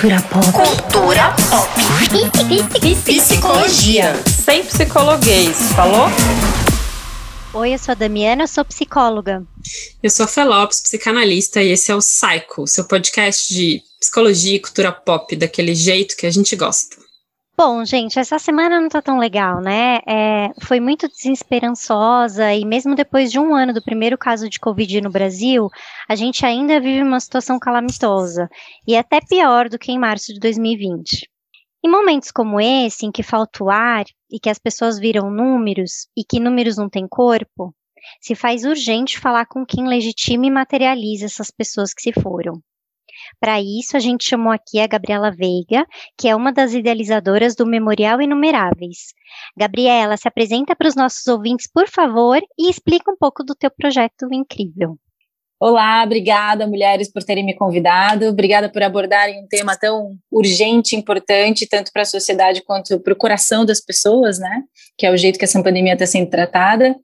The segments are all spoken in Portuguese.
Cultura pop. Cultura pop. Psicologia. Sem psicologuês, falou? Oi, eu sou a Damiana, eu sou psicóloga. Eu sou a Felopes, psicanalista, e esse é o Psycho, seu podcast de psicologia e cultura pop, daquele jeito que a gente gosta. Bom, gente, essa semana não tá tão legal, né? É, foi muito desesperançosa e mesmo depois de um ano do primeiro caso de Covid no Brasil, a gente ainda vive uma situação calamitosa e até pior do que em março de 2020. Em momentos como esse, em que falta o ar e que as pessoas viram números e que números não têm corpo, se faz urgente falar com quem legitima e materializa essas pessoas que se foram. Para isso, a gente chamou aqui a Gabriela Veiga, que é uma das idealizadoras do Memorial Inumeráveis. Gabriela, se apresenta para os nossos ouvintes, por favor, e explica um pouco do teu projeto incrível. Olá, obrigada, mulheres, por terem me convidado. Obrigada por abordarem um tema tão urgente, importante, tanto para a sociedade quanto para o coração das pessoas, né? Que é o jeito que essa pandemia está sendo tratada.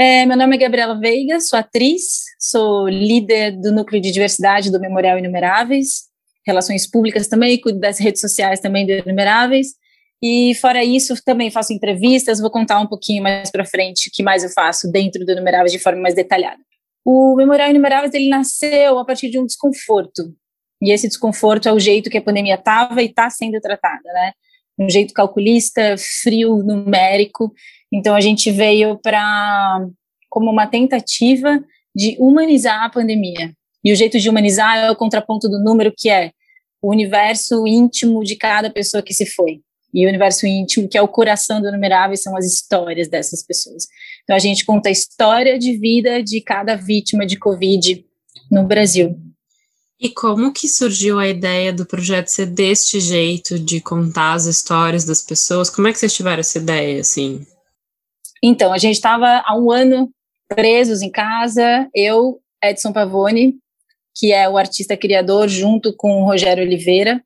É, meu nome é Gabriela Veiga, sou atriz, sou líder do núcleo de diversidade do Memorial Inumeráveis, relações públicas também, cuido das redes sociais também do Inumeráveis. E fora isso, também faço entrevistas, vou contar um pouquinho mais para frente o que mais eu faço dentro do Inumeráveis de forma mais detalhada. O Memorial Inumeráveis ele nasceu a partir de um desconforto. E esse desconforto é o jeito que a pandemia estava e está sendo tratada, né? Um jeito calculista, frio, numérico, então a gente veio para como uma tentativa de humanizar a pandemia. E o jeito de humanizar é o contraponto do número que é o universo íntimo de cada pessoa que se foi. E o universo íntimo, que é o coração do numerável, são as histórias dessas pessoas. Então a gente conta a história de vida de cada vítima de Covid no Brasil. E como que surgiu a ideia do projeto ser deste jeito, de contar as histórias das pessoas? Como é que vocês tiveram essa ideia, assim? Então, a gente estava há um ano presos em casa, eu, Edson Pavone, que é o artista criador, junto com o Rogério Oliveira.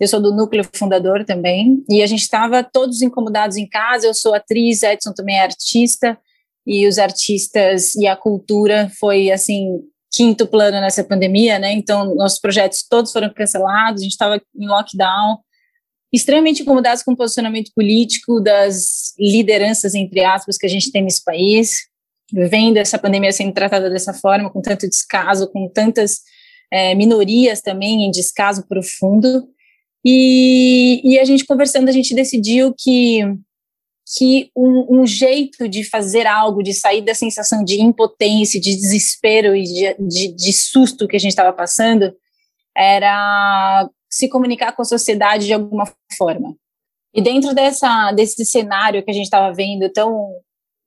Eu sou do núcleo fundador também. E a gente estava todos incomodados em casa. Eu sou atriz, Edson também é artista. E os artistas e a cultura foi, assim, quinto plano nessa pandemia, né? Então, nossos projetos todos foram cancelados. A gente estava em lockdown extremamente incomodados com o posicionamento político das lideranças, entre aspas, que a gente tem nesse país, vendo essa pandemia sendo tratada dessa forma, com tanto descaso, com tantas é, minorias também em descaso profundo. E, e, a gente conversando, a gente decidiu que, que um, um, jeito de fazer algo, de sair da sensação de impotência, de desespero e de, de, de susto que a gente estava passando, era se comunicar com a sociedade de alguma forma. E dentro dessa, desse cenário que a gente estava vendo tão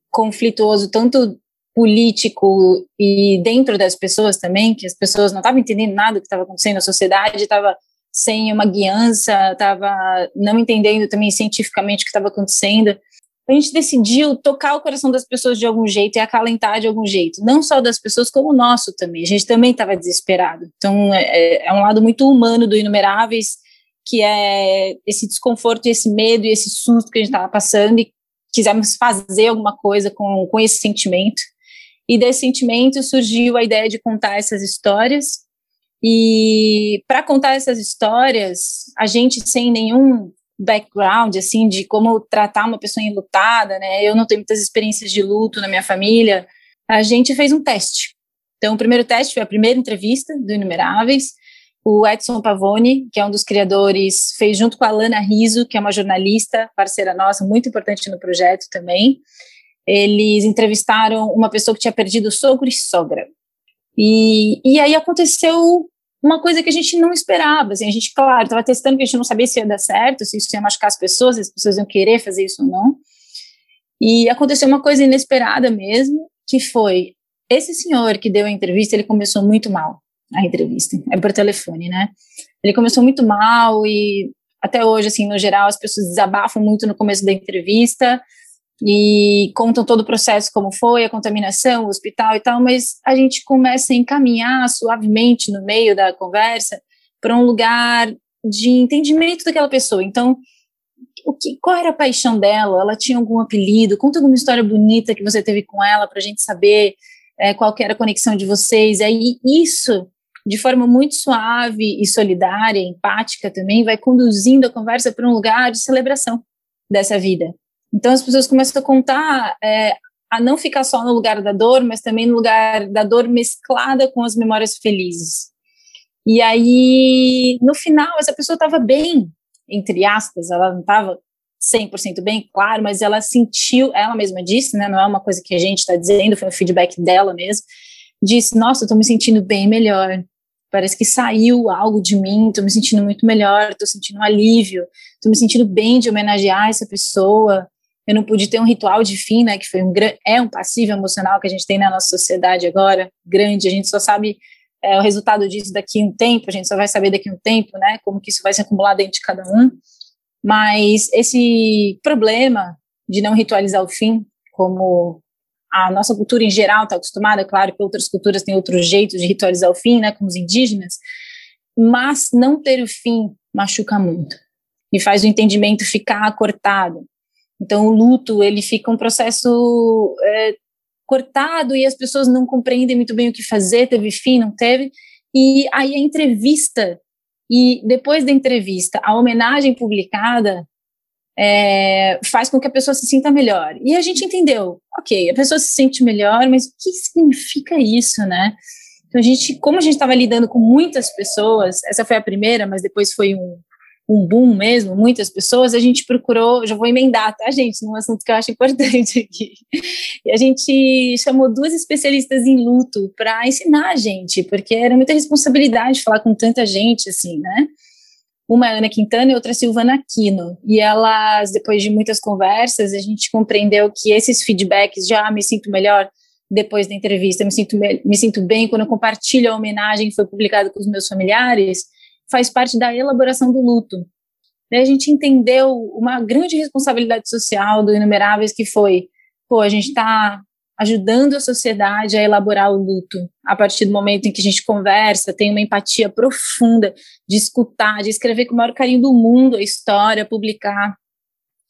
conflituoso, tanto político e dentro das pessoas também, que as pessoas não estavam entendendo nada do que estava acontecendo, a sociedade estava sem uma guiança, estava não entendendo também cientificamente o que estava acontecendo a gente decidiu tocar o coração das pessoas de algum jeito e acalentar de algum jeito, não só das pessoas, como o nosso também. A gente também estava desesperado. Então, é, é, é, um lado muito humano do Inumeráveis, que é esse desconforto, esse medo e esse susto que a gente estava passando e quisemos fazer alguma coisa com, com esse sentimento. E desse sentimento surgiu a ideia de contar essas histórias. E para contar essas histórias, a gente sem nenhum background, assim, de como tratar uma pessoa enlutada, né? Eu não tenho muitas experiências de luto na minha família. A gente fez um teste. Então, o primeiro teste foi a primeira entrevista do Inumeráveis. O Edson Pavone, que é um dos criadores, fez junto com a Lana Riso, que é uma jornalista, parceira nossa, muito importante no projeto também. Eles entrevistaram uma pessoa que tinha perdido sogro e sogra. E, e aí aconteceu uma coisa que a gente não esperava. Assim, a gente, claro, estava testando que a gente não sabia se ia dar certo, se isso ia machucar as pessoas, se as pessoas iam querer fazer isso ou não. E aconteceu uma coisa inesperada mesmo, que foi esse senhor que deu a entrevista, ele começou muito mal a entrevista, é por telefone, né? Ele começou muito mal e até hoje, assim, no geral, as pessoas desabafam muito no começo da entrevista, e contam todo o processo como foi, a contaminação, o hospital e tal, mas a gente começa a encaminhar suavemente no meio da conversa para um lugar de entendimento daquela pessoa. Então, o que, qual era a paixão dela? Ela tinha algum apelido? Conta alguma história bonita que você teve com ela para a gente saber é, qual era a conexão de vocês. Aí isso de forma muito suave e solidária, empática também, vai conduzindo a conversa para um lugar de celebração dessa vida. Então as pessoas começam a contar, é, a não ficar só no lugar da dor, mas também no lugar da dor mesclada com as memórias felizes. E aí, no final, essa pessoa estava bem, entre aspas, ela não estava 100% bem, claro, mas ela sentiu, ela mesma disse, né, não é uma coisa que a gente está dizendo, foi um feedback dela mesmo, disse, nossa, estou me sentindo bem melhor, parece que saiu algo de mim, estou me sentindo muito melhor, estou sentindo um alívio, estou me sentindo bem de homenagear essa pessoa, eu não pude ter um ritual de fim, né, que foi um é um passivo emocional que a gente tem na nossa sociedade agora, grande, a gente só sabe é, o resultado disso daqui a um tempo, a gente só vai saber daqui a um tempo, né, como que isso vai se acumular dentro de cada um, mas esse problema de não ritualizar o fim, como a nossa cultura em geral está acostumada, claro que outras culturas têm outros jeitos de ritualizar o fim, né, como os indígenas, mas não ter o fim machuca muito e faz o entendimento ficar cortado. Então, o luto, ele fica um processo é, cortado e as pessoas não compreendem muito bem o que fazer, teve fim, não teve. E aí a entrevista, e depois da entrevista, a homenagem publicada é, faz com que a pessoa se sinta melhor. E a gente entendeu, ok, a pessoa se sente melhor, mas o que significa isso, né? Então, a gente, como a gente estava lidando com muitas pessoas, essa foi a primeira, mas depois foi um, um boom mesmo, muitas pessoas, a gente procurou, já vou emendar, tá, gente, num assunto que eu acho importante aqui. E a gente chamou duas especialistas em luto para ensinar a gente, porque era muita responsabilidade falar com tanta gente, assim, né? Uma é Ana Quintana e outra é Silvana Aquino. E elas, depois de muitas conversas, a gente compreendeu que esses feedbacks já ah, me sinto melhor depois da entrevista, me sinto, me sinto bem quando eu compartilho a homenagem que foi publicada com os meus familiares, faz parte da elaboração do luto. Daí a gente entendeu uma grande responsabilidade social do Inumeráveis, que foi, pô, a gente está ajudando a sociedade a elaborar o luto, a partir do momento em que a gente conversa, tem uma empatia profunda de escutar, de escrever com o maior carinho do mundo a história, publicar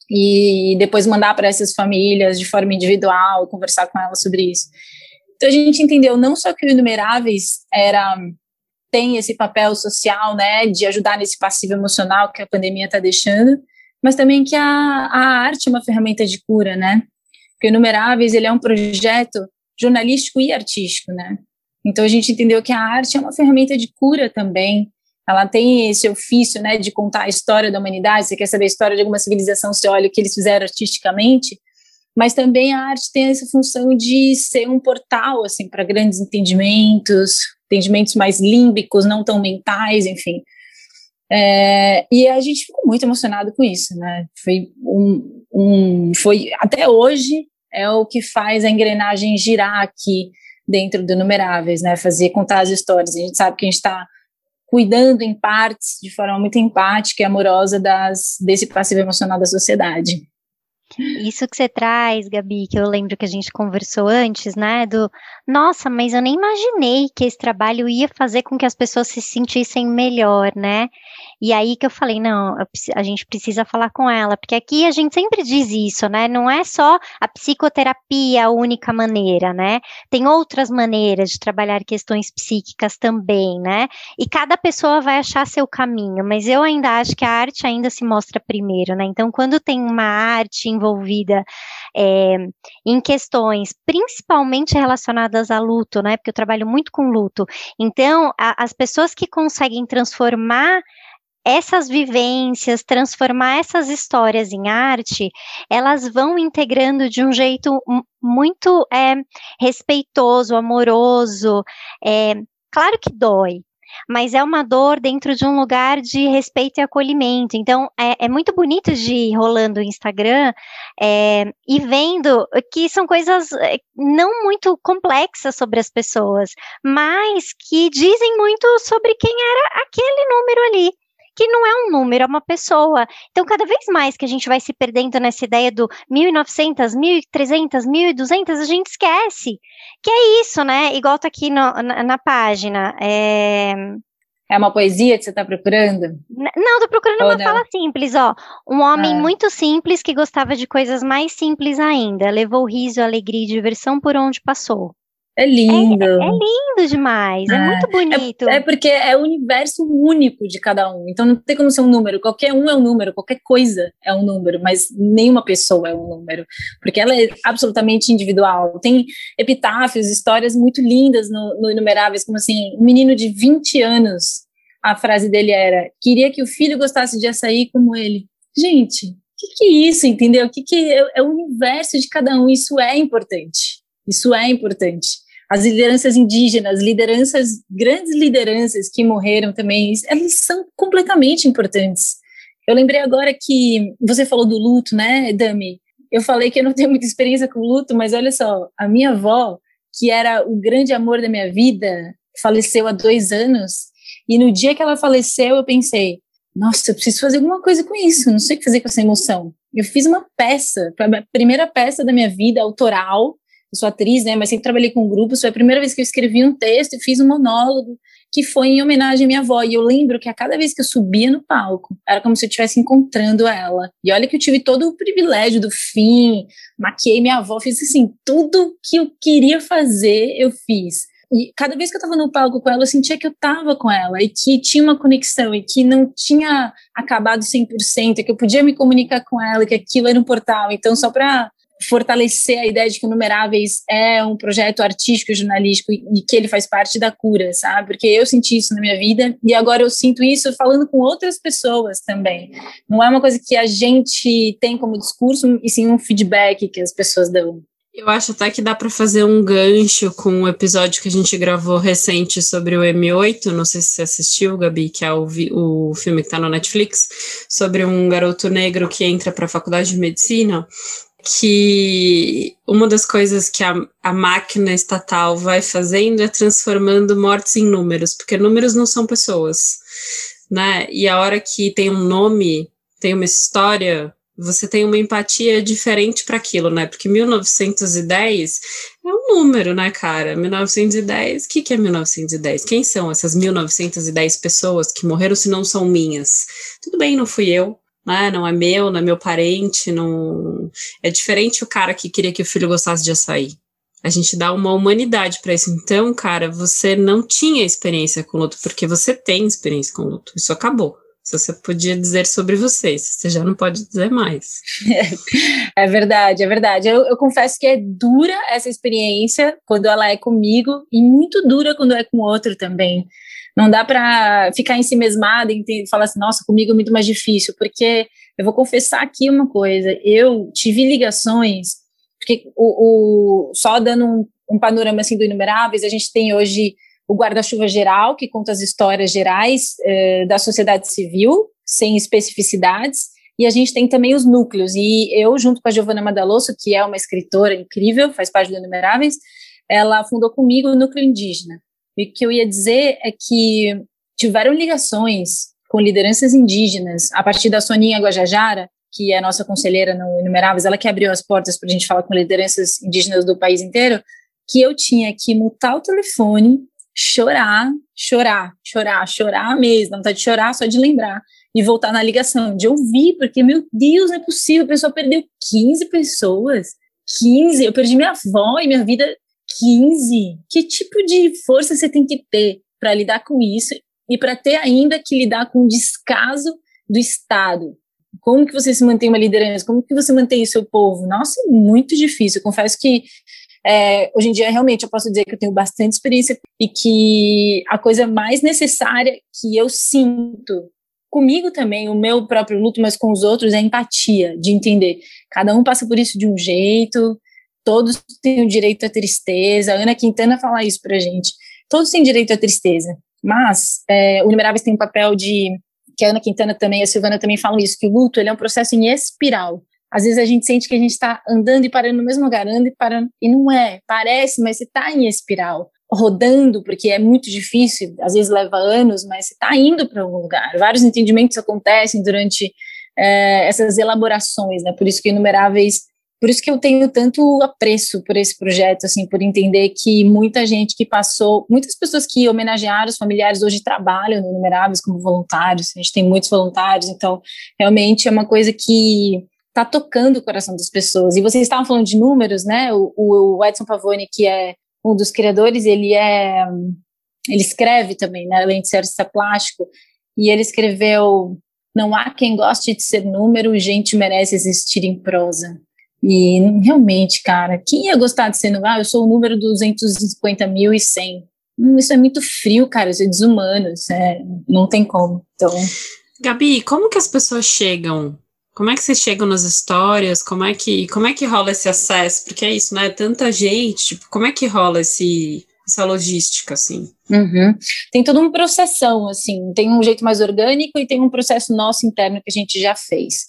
e depois mandar para essas famílias de forma individual, conversar com elas sobre isso. Então a gente entendeu não só que o Inumeráveis era tem esse papel social, né, de ajudar nesse passivo emocional que a pandemia está deixando, mas também que a, a arte é uma ferramenta de cura, né? Porque o Numeráveis, ele é um projeto jornalístico e artístico, né? Então a gente entendeu que a arte é uma ferramenta de cura também. Ela tem esse ofício, né, de contar a história da humanidade. Você quer saber a história de alguma civilização, você olha o que eles fizeram artisticamente. Mas também a arte tem essa função de ser um portal, assim, para grandes entendimentos, entendimentos mais límbicos, não tão mentais, enfim. É, e a gente ficou muito emocionado com isso, né? Foi um, um, foi até hoje é o que faz a engrenagem girar aqui dentro do Numeráveis, né? Fazer contar as histórias. A gente sabe que a gente está cuidando em partes de forma muito empática e amorosa das desse passivo emocional da sociedade. Isso que você traz, Gabi, que eu lembro que a gente conversou antes, né? Do nossa, mas eu nem imaginei que esse trabalho ia fazer com que as pessoas se sentissem melhor, né? E aí que eu falei, não, a gente precisa falar com ela, porque aqui a gente sempre diz isso, né? Não é só a psicoterapia a única maneira, né? Tem outras maneiras de trabalhar questões psíquicas também, né? E cada pessoa vai achar seu caminho, mas eu ainda acho que a arte ainda se mostra primeiro, né? Então, quando tem uma arte envolvida é, em questões principalmente relacionadas a luto, né? Porque eu trabalho muito com luto. Então, a, as pessoas que conseguem transformar essas vivências, transformar essas histórias em arte, elas vão integrando de um jeito muito é, respeitoso, amoroso. É, claro que dói, mas é uma dor dentro de um lugar de respeito e acolhimento. Então, é, é muito bonito de ir rolando o Instagram é, e vendo que são coisas é, não muito complexas sobre as pessoas, mas que dizem muito sobre quem era aquele número ali que não é um número, é uma pessoa. Então, cada vez mais que a gente vai se perdendo nessa ideia do 1.900, 1.300, 1.200, a gente esquece que é isso, né? Igual tá aqui no, na, na, página. É... É uma poesia que você está procurando? Não, tô procurando Ou uma não? fala simples, ó. Um homem ah. muito simples que gostava de coisas mais simples ainda. Levou riso, alegria e diversão por onde passou. É lindo. É, é lindo demais, é, é muito bonito. É, é, porque é o universo único de cada um. Então não tem como ser um número. Qualquer um é um número, qualquer coisa é um número, mas nenhuma pessoa é um número. Porque ela é absolutamente individual. Tem epitáfios, histórias muito lindas no, no Inumeráveis, como assim, um menino de 20 anos, a frase dele era: queria que o filho gostasse de açaí como ele. Gente, o que, que é isso, entendeu? O que, que é, é o universo de cada um? Isso é importante. Isso é importante as lideranças indígenas, lideranças, grandes lideranças que morreram também, elas são completamente importantes. Eu lembrei agora que você falou do luto, né, Dami? Eu falei que eu não tenho muita experiência com luto, mas olha só, a minha avó, que era o grande amor da minha vida, faleceu há dois anos, e no dia que ela faleceu, eu pensei, nossa, eu preciso fazer alguma coisa com isso, não sei o que fazer com essa emoção. Eu fiz uma peça, a primeira peça da minha vida, autoral, eu sou atriz, né, mas sempre trabalhei com grupos, foi a primeira vez que eu escrevi um texto e fiz um monólogo que foi em homenagem à minha avó, e eu lembro que a cada vez que eu subia no palco, era como se eu estivesse encontrando ela, e olha que eu tive todo o privilégio do fim, maquiei minha avó, fiz assim, tudo que eu queria fazer, eu fiz, e cada vez que eu estava no palco com ela, eu sentia que eu estava com ela e que tinha uma conexão e que não tinha acabado 100%, que eu podia me comunicar com ela, que aquilo era um portal. Então, só para fortalecer a ideia de que o Numeráveis é um projeto artístico e jornalístico e que ele faz parte da cura, sabe? Porque eu senti isso na minha vida e agora eu sinto isso falando com outras pessoas também. Não é uma coisa que a gente tem como discurso, e sim um feedback que as pessoas dão. Eu acho até que dá para fazer um gancho com um episódio que a gente gravou recente sobre o M8, não sei se você assistiu, Gabi, que é o, o filme que está no Netflix, sobre um garoto negro que entra para a faculdade de medicina que uma das coisas que a, a máquina estatal vai fazendo é transformando mortes em números, porque números não são pessoas, né? E a hora que tem um nome, tem uma história, você tem uma empatia diferente para aquilo, né? Porque 1910 é um número, né, cara? 1910, o que, que é 1910? Quem são essas 1910 pessoas que morreram se não são minhas? Tudo bem, não fui eu, né? Não é meu, não é meu parente, não é diferente o cara que queria que o filho gostasse de açaí. A gente dá uma humanidade para isso. Então, cara, você não tinha experiência com luto porque você tem experiência com luto. Isso acabou. Você podia dizer sobre você, você já não pode dizer mais. É verdade, é verdade. Eu, eu, confesso que é dura essa experiência quando ela é comigo e muito dura quando é com outro também. Não dá para ficar em si mesmada e falar assim, nossa, comigo é muito mais difícil, porque eu vou confessar aqui uma coisa, eu tive ligações, porque o, o só dando um, um panorama assim do Inumeráveis, a gente tem hoje o guarda-chuva geral, que conta as histórias gerais eh, da sociedade civil, sem especificidades, e a gente tem também os núcleos, e eu, junto com a Giovana Madalosso, que é uma escritora incrível, faz parte do Inumeráveis, ela fundou comigo o Núcleo Indígena. E o que eu ia dizer é que tiveram ligações com lideranças indígenas, a partir da Soninha Guajajara, que é a nossa conselheira no Inumeráveis, ela que abriu as portas para a gente falar com lideranças indígenas do país inteiro, que eu tinha que mutar o telefone, chorar, chorar, chorar, chorar mesmo, não vontade de chorar só de lembrar, e voltar na ligação, de ouvir, porque, meu Deus, não é possível, a pessoa perdeu 15 pessoas, 15, eu perdi minha avó e minha vida 15. Que tipo de força você tem que ter para lidar com isso e para ter ainda que lidar com o descaso do Estado? Como que você se mantém uma liderança? Como que você mantém o seu povo? Nossa, é muito difícil. Confesso que é, hoje em dia, realmente, eu posso dizer que eu tenho bastante experiência e que a coisa mais necessária que eu sinto comigo também, o meu próprio luto, mas com os outros, é empatia, de entender. Cada um passa por isso de um jeito, todos têm o direito à tristeza. A Ana Quintana fala isso pra gente. Todos têm direito à tristeza. Mas é, o Numeráveis tem um papel de. que a Ana Quintana também, a Silvana também falam isso, que o luto ele é um processo em espiral. Às vezes a gente sente que a gente está andando e parando no mesmo lugar, andando e parando, e não é. Parece, mas você está em espiral, rodando, porque é muito difícil, às vezes leva anos, mas você está indo para algum lugar. Vários entendimentos acontecem durante é, essas elaborações, né? Por isso que Inumeráveis por isso que eu tenho tanto apreço por esse projeto, assim, por entender que muita gente que passou, muitas pessoas que homenagearam os familiares hoje trabalham no Numeráveis como voluntários, a gente tem muitos voluntários, então realmente é uma coisa que está tocando o coração das pessoas. E vocês estavam falando de números, né? O, o Edson Pavone, que é um dos criadores, ele é ele escreve também, né, além de ser artista plástico, e ele escreveu não há quem goste de ser número, gente merece existir em prosa. E realmente, cara, quem ia gostar de ser número? Ah, eu sou o número 250.100. Hum, isso é muito frio, cara, isso é desumano, isso é, não tem como. Então. Gabi, como que as pessoas chegam? Como é que vocês chegam nas histórias? Como é que, como é que rola esse acesso? Porque é isso, né? Tanta gente, tipo, como é que rola esse, essa logística, assim? Uhum. Tem todo um processão, assim, tem um jeito mais orgânico e tem um processo nosso interno que a gente já fez.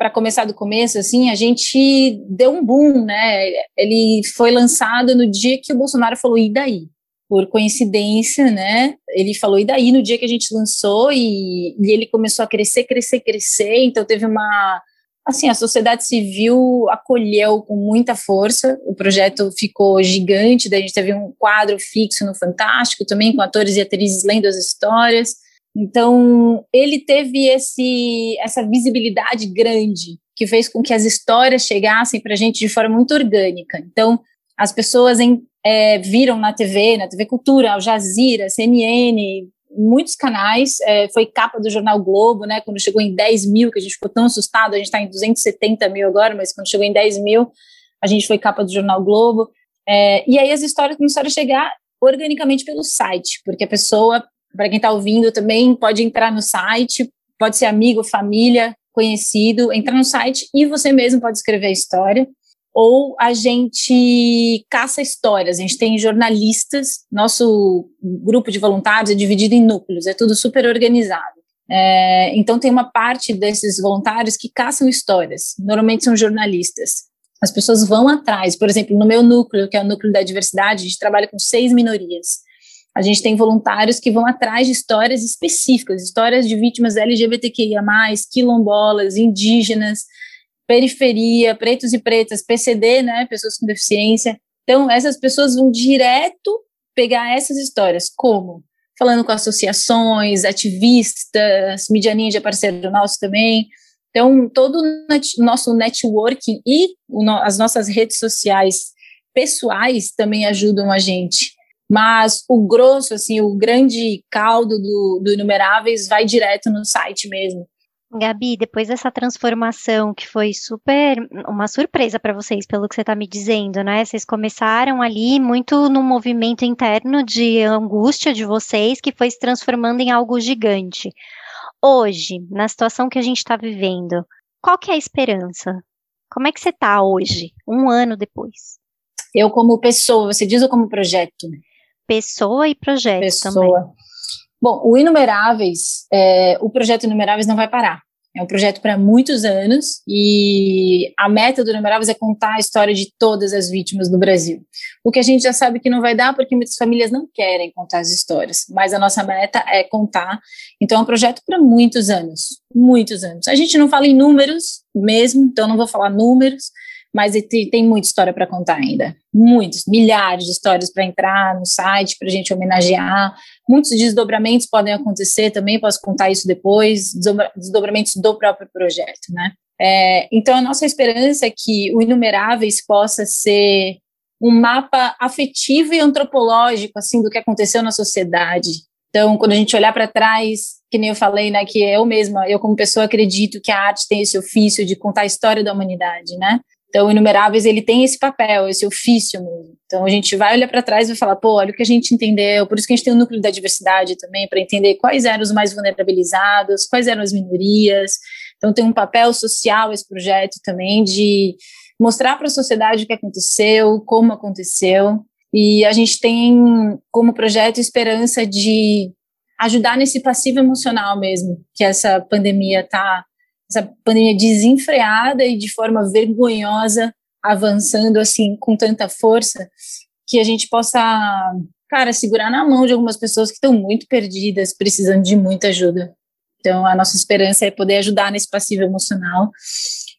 Para começar do começo, assim, a gente deu um boom, né? Ele foi lançado no dia que o Bolsonaro falou, e daí? Por coincidência, né? Ele falou, e daí? No dia que a gente lançou, e, e ele começou a crescer, crescer, crescer, então teve uma assim, a sociedade civil acolheu com muita força, o projeto ficou gigante, daí a gente teve um quadro fixo no Fantástico também, com atores e atrizes lendo as histórias, então ele teve esse, essa visibilidade grande, que fez com que as histórias chegassem para a gente de forma muito orgânica, então as pessoas em, é, viram na TV, na TV Cultura, Al Jazeera, CNN, muitos canais, é, foi capa do jornal Globo, né, quando chegou em 10 mil, que a gente ficou tão assustado, a gente está em 270 mil agora, mas quando chegou em 10 mil, a gente foi capa do jornal Globo, é, e aí as histórias começaram a chegar organicamente pelo site, porque a pessoa, para quem está ouvindo também, pode entrar no site, pode ser amigo, família, conhecido, entrar no site e você mesmo pode escrever a história ou a gente caça histórias. A gente tem jornalistas, nosso grupo de voluntários é dividido em núcleos, é tudo super organizado. É, então, tem uma parte desses voluntários que caçam histórias, normalmente são jornalistas. As pessoas vão atrás, por exemplo, no meu núcleo, que é o núcleo da diversidade, a gente trabalha com seis minorias. A gente tem voluntários que vão atrás de histórias específicas, histórias de vítimas LGBTQIA, quilombolas, indígenas, periferia, pretos e pretas, PCD, né, pessoas com deficiência. Então, essas pessoas vão direto pegar essas histórias. Como? Falando com associações, ativistas, mídia ninja parceiro nosso também. Então, todo o nosso networking e as nossas redes sociais pessoais também ajudam a gente. Mas o grosso, assim, o grande caldo do, do Inumeráveis vai direto no site mesmo. Gabi, depois dessa transformação que foi super uma surpresa para vocês, pelo que você está me dizendo, né? Vocês começaram ali muito no movimento interno de angústia de vocês, que foi se transformando em algo gigante. Hoje, na situação que a gente está vivendo, qual que é a esperança? Como é que você está hoje, um ano depois? Eu como pessoa, você diz ou como projeto? Pessoa e projeto pessoa. também. Bom, o Inumeráveis, é, o projeto Inumeráveis não vai parar. É um projeto para muitos anos e a meta do Inumeráveis é contar a história de todas as vítimas do Brasil. O que a gente já sabe que não vai dar porque muitas famílias não querem contar as histórias, mas a nossa meta é contar. Então é um projeto para muitos anos, muitos anos. A gente não fala em números mesmo, então não vou falar números, mas tem muita história para contar ainda. Muitos, milhares de histórias para entrar no site, para a gente homenagear. Muitos desdobramentos podem acontecer também, posso contar isso depois, desdobramentos do próprio projeto, né? É, então, a nossa esperança é que o Inumeráveis possa ser um mapa afetivo e antropológico, assim, do que aconteceu na sociedade. Então, quando a gente olhar para trás, que nem eu falei, né, que eu mesma, eu como pessoa acredito que a arte tem esse ofício de contar a história da humanidade, né? Então, Inumeráveis, ele tem esse papel, esse ofício mesmo. Então, a gente vai olhar para trás e vai falar, pô, olha o que a gente entendeu, por isso que a gente tem o núcleo da diversidade também, para entender quais eram os mais vulnerabilizados, quais eram as minorias. Então, tem um papel social esse projeto também de mostrar para a sociedade o que aconteceu, como aconteceu. E a gente tem como projeto esperança de ajudar nesse passivo emocional mesmo, que essa pandemia está essa pandemia desenfreada e de forma vergonhosa avançando assim com tanta força que a gente possa, cara, segurar na mão de algumas pessoas que estão muito perdidas, precisando de muita ajuda. Então, a nossa esperança é poder ajudar nesse passivo emocional.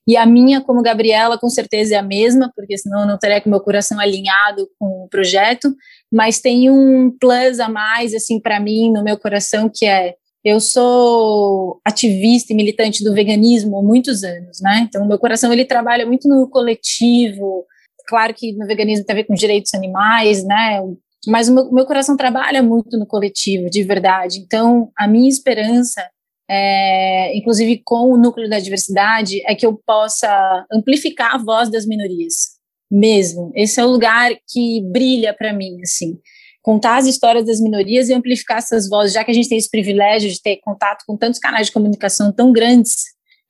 E a minha, como Gabriela, com certeza é a mesma, porque senão eu não teria com meu coração alinhado com o projeto. Mas tem um plus a mais, assim, para mim, no meu coração, que é eu sou ativista e militante do veganismo há muitos anos, né? Então, meu coração ele trabalha muito no coletivo, claro que no veganismo tem a ver com direitos animais, né? Mas o meu, meu coração trabalha muito no coletivo, de verdade. Então, a minha esperança é, inclusive com o núcleo da diversidade, é que eu possa amplificar a voz das minorias, mesmo. Esse é o lugar que brilha para mim, assim. Contar as histórias das minorias e amplificar essas vozes, já que a gente tem esse privilégio de ter contato com tantos canais de comunicação tão grandes.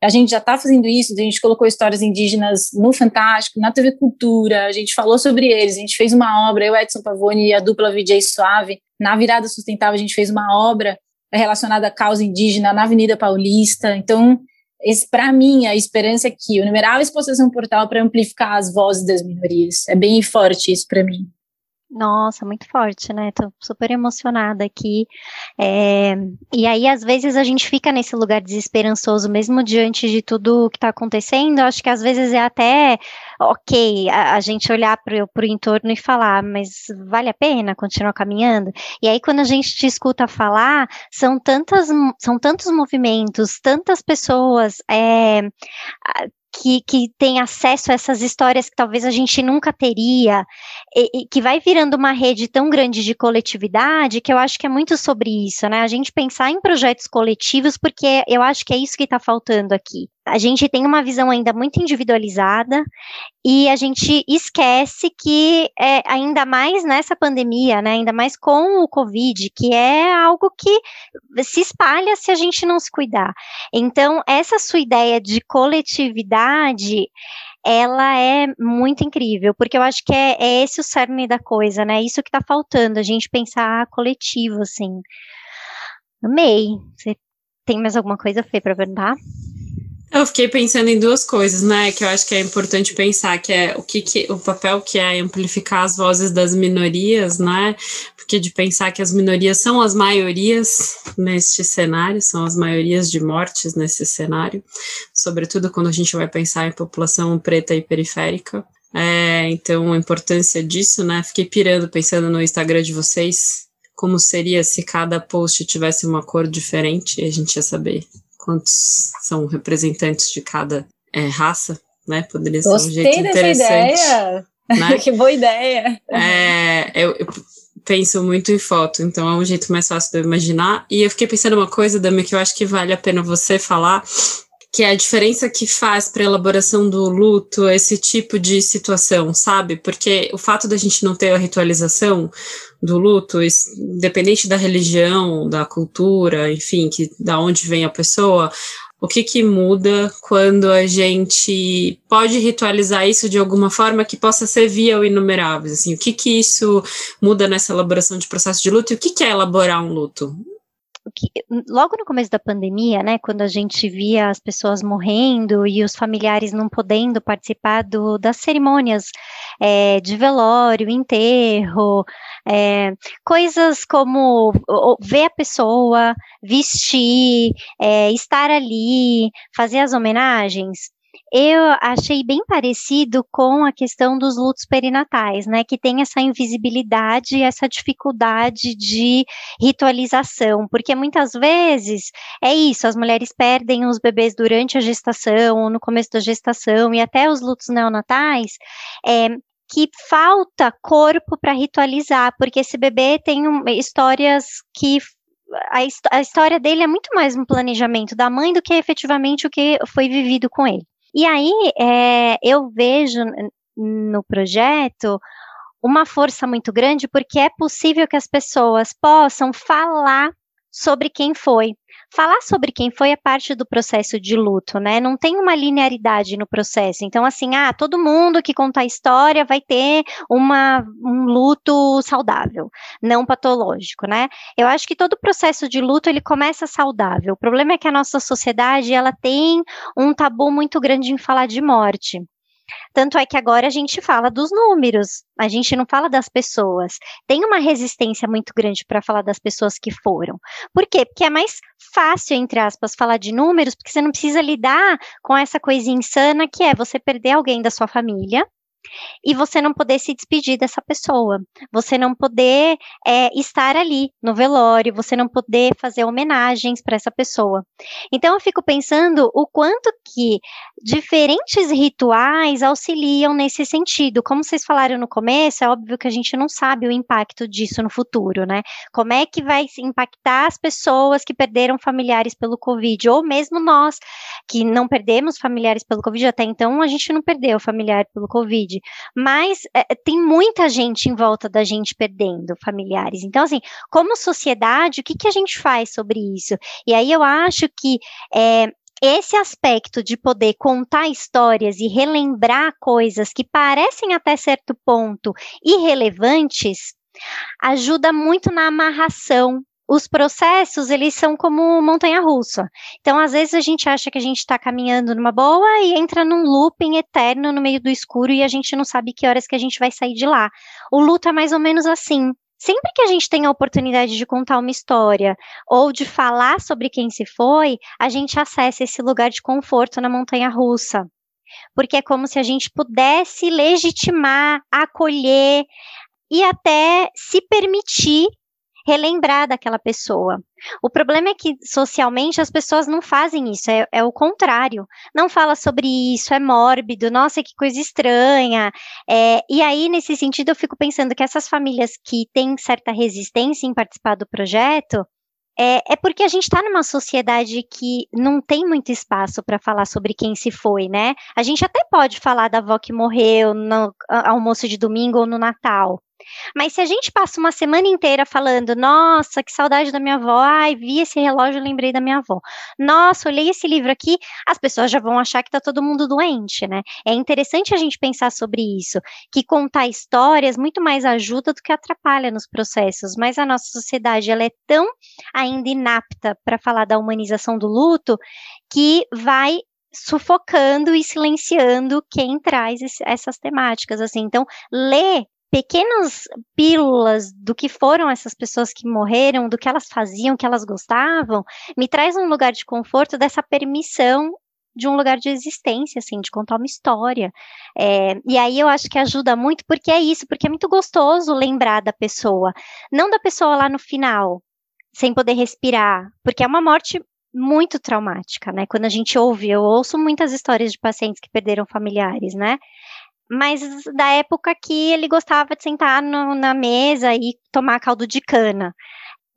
A gente já está fazendo isso, a gente colocou histórias indígenas no Fantástico, na TV Cultura, a gente falou sobre eles, a gente fez uma obra, eu, Edson Pavone e a dupla VJ Suave, na Virada Sustentável, a gente fez uma obra relacionada à causa indígena na Avenida Paulista. Então, para mim, a esperança é que o Numeráveis possa ser portal para amplificar as vozes das minorias. É bem forte isso para mim. Nossa, muito forte, né? Tô super emocionada aqui. É, e aí, às vezes, a gente fica nesse lugar desesperançoso, mesmo diante de tudo que está acontecendo. Acho que às vezes é até ok a, a gente olhar para o entorno e falar, mas vale a pena continuar caminhando? E aí, quando a gente te escuta falar, são, tantas, são tantos movimentos, tantas pessoas é, que, que tem acesso a essas histórias que talvez a gente nunca teria, e, e, que vai virando uma rede tão grande de coletividade que eu acho que é muito sobre isso, né? A gente pensar em projetos coletivos, porque eu acho que é isso que está faltando aqui a gente tem uma visão ainda muito individualizada e a gente esquece que é, ainda mais nessa pandemia, né, ainda mais com o Covid, que é algo que se espalha se a gente não se cuidar. Então, essa sua ideia de coletividade, ela é muito incrível, porque eu acho que é, é esse o cerne da coisa, né? Isso que está faltando, a gente pensar coletivo, assim. Amei. Você tem mais alguma coisa, Fê, para perguntar? Eu fiquei pensando em duas coisas, né, que eu acho que é importante pensar, que é o que, que o papel que é amplificar as vozes das minorias, né, porque de pensar que as minorias são as maiorias neste cenário, são as maiorias de mortes nesse cenário, sobretudo quando a gente vai pensar em população preta e periférica. É, então, a importância disso, né, fiquei pirando pensando no Instagram de vocês, como seria se cada post tivesse uma cor diferente, a gente ia saber quantos são representantes de cada é, raça, né? Poderia Gostei ser um jeito interessante. Ideia. Né? que boa ideia! É, eu, eu, penso muito em foto, então é um jeito mais fácil de eu imaginar. E eu fiquei pensando uma coisa, Dami, que eu acho que vale a pena você falar, que é a diferença que faz para a elaboração do luto esse tipo de situação, sabe? Porque o fato da gente não ter a ritualização do luto, independente da religião, da cultura, enfim, que da onde vem a pessoa, o que que muda quando a gente pode ritualizar isso de alguma forma que possa ser via o inumeráveis, assim, o que que isso muda nessa elaboração de processo de luto e o que que é elaborar um luto? que, logo no começo da pandemia, né, quando a gente via as pessoas morrendo e os familiares não podendo participar do, das cerimônias é, de velório, enterro, é, coisas como ver a pessoa, vestir, é, estar ali, fazer as homenagens, eu achei bem parecido com a questão dos lutos perinatais, né, que tem essa invisibilidade, essa dificuldade de ritualização, porque muitas vezes é isso, as mulheres perdem os bebês durante a gestação, no começo da gestação e até os lutos neonatais, é, que falta corpo para ritualizar, porque esse bebê tem um, histórias que a, a, história dele é muito mais um planejamento da mãe do que efetivamente o que foi vivido com ele. E aí é, eu vejo no projeto uma força muito grande, porque é possível que as pessoas possam falar sobre quem foi. Falar sobre quem foi é parte do processo de luto, né? Não tem uma linearidade no processo. Então, assim, ah, todo mundo que conta a história vai ter uma, um luto saudável, não patológico, né? Eu acho que todo processo de luto ele começa saudável. O problema é que a nossa sociedade ela tem um tabu muito grande em falar de morte. Tanto é que agora a gente fala dos números, a gente não fala das pessoas. Tem uma resistência muito grande para falar das pessoas que foram. Por quê? Porque é mais fácil, entre aspas, falar de números, porque você não precisa lidar com essa coisa insana que é você perder alguém da sua família e você não poder se despedir dessa pessoa, você não poder é, estar ali no velório, você não poder fazer homenagens para essa pessoa. Então eu fico pensando o quanto que diferentes rituais auxiliam nesse sentido. Como vocês falaram no começo, é óbvio que a gente não sabe o impacto disso no futuro, né? Como é que vai impactar as pessoas que perderam familiares pelo Covid, ou mesmo nós que não perdemos familiares pelo Covid, até então a gente não perdeu familiar pelo Covid, mas é, tem muita gente em volta da gente perdendo familiares. Então, assim, como sociedade, o que, que a gente faz sobre isso? E aí eu acho que é, esse aspecto de poder contar histórias e relembrar coisas que parecem até certo ponto irrelevantes ajuda muito na amarração os processos, eles são como montanha-russa. Então, às vezes, a gente acha que a gente está caminhando numa boa e entra num looping eterno no meio do escuro e a gente não sabe que horas que a gente vai sair de lá. O luto é mais ou menos assim. Sempre que a gente tem a oportunidade de contar uma história ou de falar sobre quem se foi, a gente acessa esse lugar de conforto na montanha-russa. Porque é como se a gente pudesse legitimar, acolher e até se permitir relembrar daquela pessoa. O problema é que socialmente as pessoas não fazem isso, é, é, o contrário. Não fala sobre isso, é mórbido, nossa, que coisa estranha. É, e aí, nesse sentido, eu fico pensando que essas famílias que têm certa resistência em participar do projeto. É, é porque a gente está numa sociedade que não tem muito espaço para falar sobre quem se foi, né? A gente até pode falar da avó que morreu no almoço de domingo ou no Natal, mas se a gente passa uma semana inteira falando, nossa, que saudade da minha avó, ai, vi esse relógio, lembrei da minha avó. Nossa, olhei esse livro aqui, as pessoas já vão achar que tá todo mundo doente, né? É interessante a gente pensar sobre isso, que contar histórias muito mais ajuda do que atrapalha nos processos, mas a nossa sociedade ela é tão ainda inapta para falar da humanização do luto que vai sufocando e silenciando quem traz esse, essas temáticas, assim. Então, ler pequenas pílulas do que foram essas pessoas que morreram, do que elas faziam, que elas gostavam, me traz um lugar de conforto dessa permissão de um lugar de existência, assim, de contar uma história. É, e aí eu acho que ajuda muito, porque é isso, porque é muito gostoso lembrar da pessoa, não da pessoa lá no final, sem poder respirar, porque é uma morte muito traumática, né? Quando a gente ouve, eu ouço muitas histórias de pacientes que perderam familiares, né? Mas da época que ele gostava de sentar no, na mesa e tomar caldo de cana.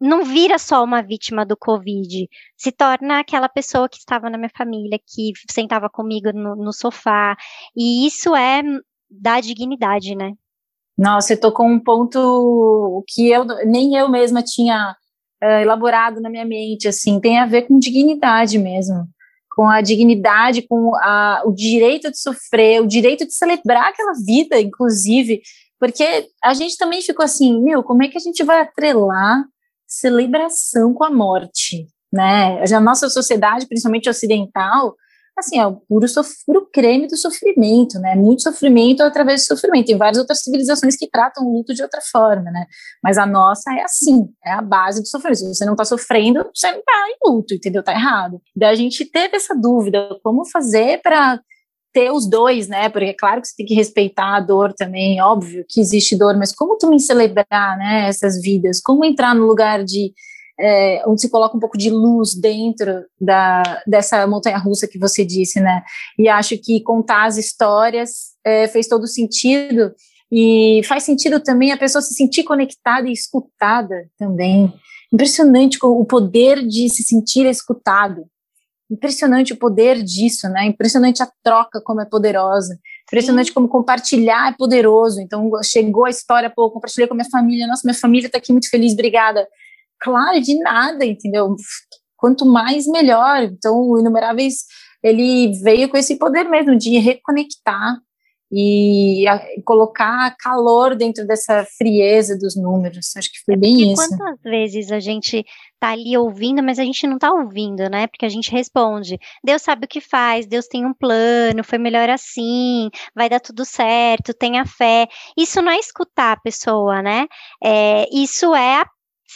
Não vira só uma vítima do Covid, se torna aquela pessoa que estava na minha família, que sentava comigo no, no sofá, e isso é da dignidade, né? Nossa, você tocou um ponto que eu nem eu mesma tinha uh, elaborado na minha mente, assim, tem a ver com dignidade mesmo com a dignidade, com a, o direito de sofrer, o direito de celebrar aquela vida, inclusive, porque a gente também ficou assim, meu, como é que a gente vai atrelar celebração com a morte, né? A nossa sociedade, principalmente ocidental, assim, é o puro, puro creme do sofrimento, né? Muito sofrimento através de sofrimento. Tem várias outras civilizações que tratam o luto de outra forma, né? Mas a nossa é assim, é a base do sofrimento. Se você não está sofrendo, você não está em luto, entendeu? Tá errado. Daí a gente teve essa dúvida, como fazer para ter os dois, né? Porque é claro que você tem que respeitar a dor também, óbvio que existe dor, mas como também celebrar, né, essas vidas? Como entrar no lugar de é, onde se coloca um pouco de luz dentro da, dessa montanha russa que você disse, né? E acho que contar as histórias é, fez todo sentido. E faz sentido também a pessoa se sentir conectada e escutada também. Impressionante o poder de se sentir escutado. Impressionante o poder disso, né? Impressionante a troca como é poderosa. Impressionante Sim. como compartilhar é poderoso. Então, chegou a história, pô, compartilhei com a minha família. Nossa, minha família está aqui muito feliz, obrigada claro, de nada, entendeu? Quanto mais, melhor. Então, o Inumeráveis, ele veio com esse poder mesmo de reconectar e a, colocar calor dentro dessa frieza dos números. Acho que foi é bem isso. Quantas vezes a gente tá ali ouvindo, mas a gente não tá ouvindo, né? Porque a gente responde: Deus sabe o que faz, Deus tem um plano, foi melhor assim, vai dar tudo certo, tenha fé. Isso não é escutar a pessoa, né? É, isso é a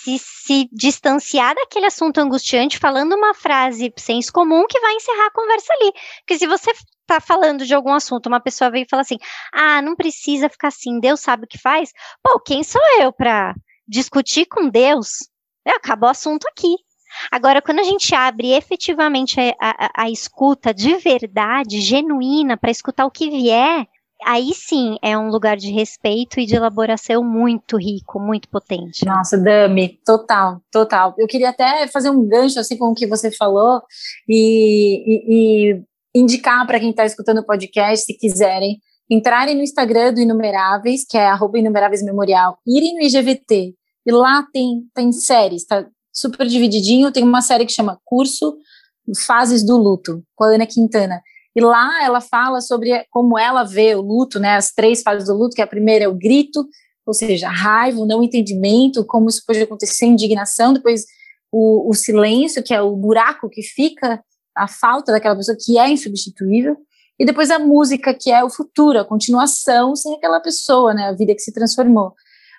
se, se distanciar daquele assunto angustiante falando uma frase senso comum que vai encerrar a conversa ali. Porque se você tá falando de algum assunto, uma pessoa vem e fala assim: "Ah, não precisa ficar assim, Deus sabe o que faz". Pô, quem sou eu para discutir com Deus? É, acabou o assunto aqui. Agora, quando a gente abre efetivamente a, a, a escuta de verdade, genuína, para escutar o que vier, aí sim é um lugar de respeito e de elaboração muito rico, muito potente. Nossa, Dami, total, total. Eu queria até fazer um gancho assim com o que você falou e, e, e indicar para quem está escutando o podcast, se quiserem, entrarem no Instagram do Inumeráveis, que é arroba Inumeráveis Memorial, irem no IGVT, e lá tem, tem séries, tá super divididinho, tem uma série que chama Curso Fases do Luto, com a Ana Quintana. E lá ela fala sobre como ela vê o luto, né, as três fases do luto, que a primeira é o grito, ou seja, a raiva, o não entendimento, como isso pode acontecer, indignação, depois o, o silêncio, que é o buraco que fica, a falta daquela pessoa que é insubstituível, e depois a música, que é o futuro, a continuação sem aquela pessoa, né, a vida que se transformou.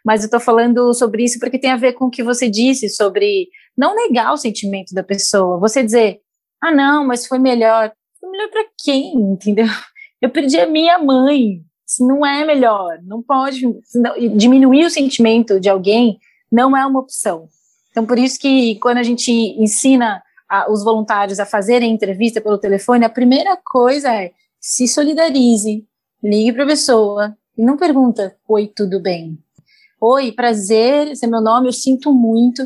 Mas eu estou falando sobre isso porque tem a ver com o que você disse sobre não negar o sentimento da pessoa, você dizer, ah, não, mas foi melhor. Melhor para quem, entendeu? Eu perdi a minha mãe. Isso não é melhor. Não pode. Diminuir o sentimento de alguém não é uma opção. Então, por isso que quando a gente ensina a, os voluntários a fazerem entrevista pelo telefone, a primeira coisa é se solidarize, ligue para a pessoa e não pergunta: Oi, tudo bem? Oi, prazer, esse é meu nome, eu sinto muito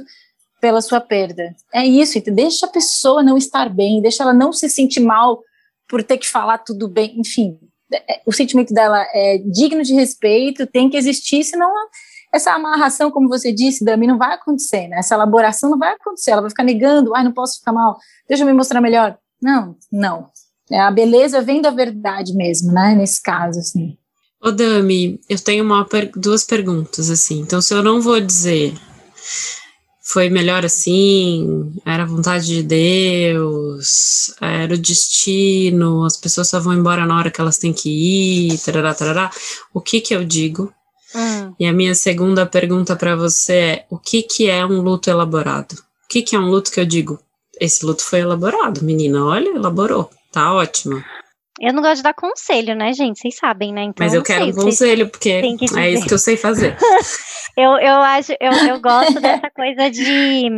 pela sua perda. É isso, deixa a pessoa não estar bem, deixa ela não se sentir mal por ter que falar tudo bem, enfim. É, o sentimento dela é digno de respeito, tem que existir, senão essa amarração, como você disse, Dami, não vai acontecer, né? Essa elaboração não vai acontecer, ela vai ficar negando, ai, não posso ficar mal, deixa eu me mostrar melhor. Não, não. É, a beleza vem da verdade mesmo, né? Nesse caso, assim. Ô, Dami, eu tenho duas perguntas, assim. Então, se eu não vou dizer foi melhor assim, era a vontade de Deus, era o destino, as pessoas só vão embora na hora que elas têm que ir, tarará, tarará. O que que eu digo? Hum. E a minha segunda pergunta para você é: o que que é um luto elaborado? O que que é um luto que eu digo? Esse luto foi elaborado, menina, olha, elaborou, tá ótimo. Eu não gosto de dar conselho, né, gente? Vocês sabem, né? Então, Mas eu quero um conselho, porque é isso que eu sei fazer. eu, eu acho, eu, eu gosto dessa coisa de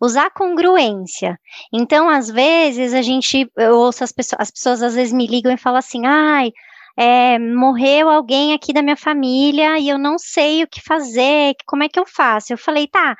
usar congruência. Então, às vezes, a gente, eu ouço as pessoas, as pessoas às vezes me ligam e falam assim, ai, é, morreu alguém aqui da minha família e eu não sei o que fazer, como é que eu faço? Eu falei, tá,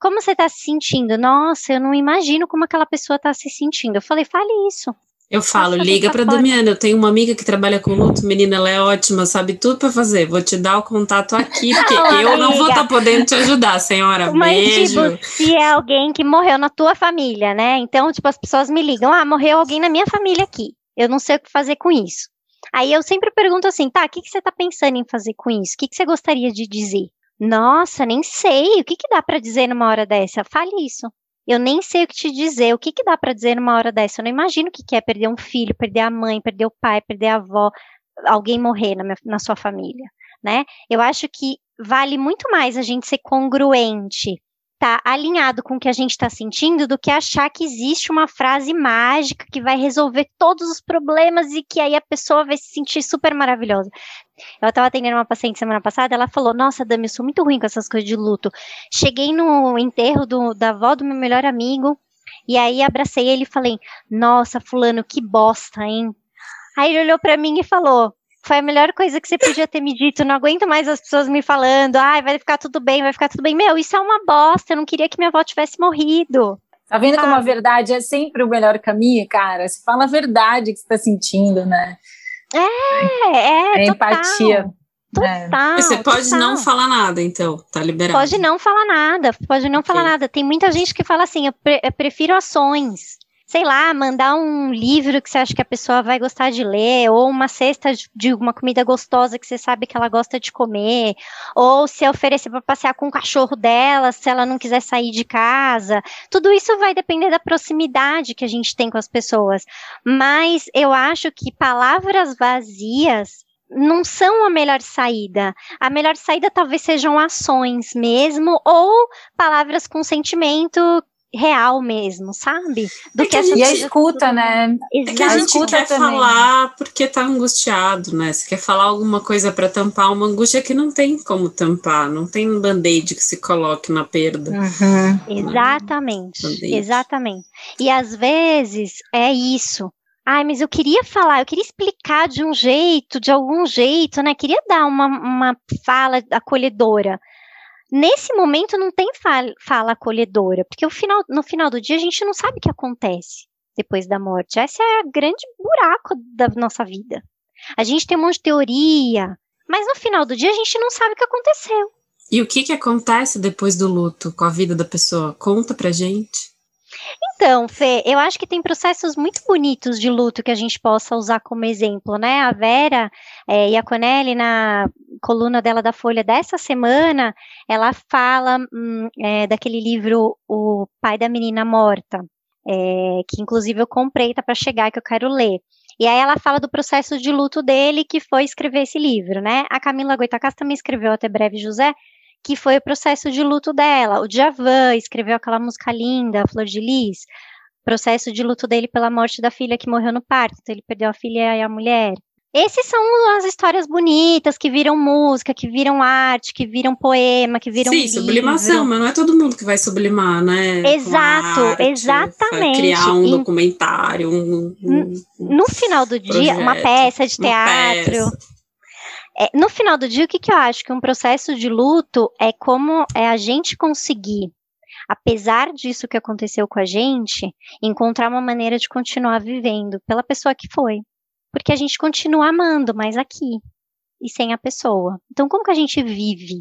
como você está se sentindo? Nossa, eu não imagino como aquela pessoa está se sentindo. Eu falei, fale isso. Eu falo, liga para Damiana. Eu tenho uma amiga que trabalha com luto, menina, ela é ótima, sabe tudo para fazer. Vou te dar o contato aqui, porque Olá, eu não vou estar tá podendo te ajudar, senhora. Mas, Beijo. Tipo, se é alguém que morreu na tua família, né? Então, tipo, as pessoas me ligam: ah, morreu alguém na minha família aqui. Eu não sei o que fazer com isso. Aí eu sempre pergunto assim: tá, o que, que você tá pensando em fazer com isso? O que, que você gostaria de dizer? Nossa, nem sei. O que, que dá para dizer numa hora dessa? Fale isso. Eu nem sei o que te dizer. O que, que dá para dizer numa hora dessa? Eu não imagino o que, que é perder um filho, perder a mãe, perder o pai, perder a avó, alguém morrer na, minha, na sua família, né? Eu acho que vale muito mais a gente ser congruente tá alinhado com o que a gente está sentindo do que achar que existe uma frase mágica que vai resolver todos os problemas e que aí a pessoa vai se sentir super maravilhosa. Eu estava atendendo uma paciente semana passada, ela falou: Nossa, Dami, eu sou muito ruim com essas coisas de luto. Cheguei no enterro do, da avó do meu melhor amigo, e aí abracei ele e falei: Nossa, Fulano, que bosta, hein? Aí ele olhou para mim e falou: foi a melhor coisa que você podia ter me dito. Não aguento mais as pessoas me falando, ai, vai ficar tudo bem, vai ficar tudo bem. Meu, isso é uma bosta. Eu não queria que minha avó tivesse morrido. Tá vendo como a verdade é sempre o melhor caminho, cara? Você fala a verdade que você tá sentindo, né? É, é, é empatia. Total. Você pode total. não falar nada, então, tá liberado. Pode não falar nada, pode não okay. falar nada. Tem muita gente que fala assim, eu, pre eu prefiro ações sei lá, mandar um livro que você acha que a pessoa vai gostar de ler, ou uma cesta de uma comida gostosa que você sabe que ela gosta de comer, ou se oferecer para passear com o cachorro dela, se ela não quiser sair de casa. Tudo isso vai depender da proximidade que a gente tem com as pessoas. Mas eu acho que palavras vazias não são a melhor saída. A melhor saída talvez sejam ações mesmo, ou palavras com sentimento real mesmo, sabe? Do é que, que a gente... E a escuta, né? Exato. É que a gente quer também. falar porque tá angustiado, né? Você quer falar alguma coisa para tampar uma angústia que não tem como tampar, não tem um band-aid que se coloque na perda. Uhum. Né? Exatamente, exatamente. E às vezes é isso. Ai, mas eu queria falar, eu queria explicar de um jeito, de algum jeito, né? Queria dar uma, uma fala acolhedora. Nesse momento não tem fala, acolhedora, porque final, no final do dia a gente não sabe o que acontece depois da morte. Esse é o grande buraco da nossa vida. A gente tem um monte de teoria, mas no final do dia a gente não sabe o que aconteceu. E o que, que acontece depois do luto com a vida da pessoa? Conta pra gente. Então, Fê, eu acho que tem processos muito bonitos de luto que a gente possa usar como exemplo, né? A Vera é, Iaconelli, na coluna dela da Folha dessa semana, ela fala hum, é, daquele livro O Pai da Menina Morta, é, que inclusive eu comprei, tá para chegar, que eu quero ler. E aí ela fala do processo de luto dele, que foi escrever esse livro, né? A Camila Goitacás também escreveu Até Breve José, que foi o processo de luto dela. O Djavan escreveu aquela música linda, Flor de Lis, processo de luto dele pela morte da filha que morreu no parto, então ele perdeu a filha e a mulher. Esses são as histórias bonitas que viram música, que viram arte, que viram poema, que viram. Sim, livro. sublimação, mas não é todo mundo que vai sublimar, né? Exato, arte, exatamente. Criar um documentário, um, um, No final do projeto, dia, uma peça de teatro. Peça. É, no final do dia, o que, que eu acho? Que um processo de luto é como é a gente conseguir, apesar disso que aconteceu com a gente, encontrar uma maneira de continuar vivendo pela pessoa que foi. Porque a gente continua amando, mas aqui e sem a pessoa. Então, como que a gente vive?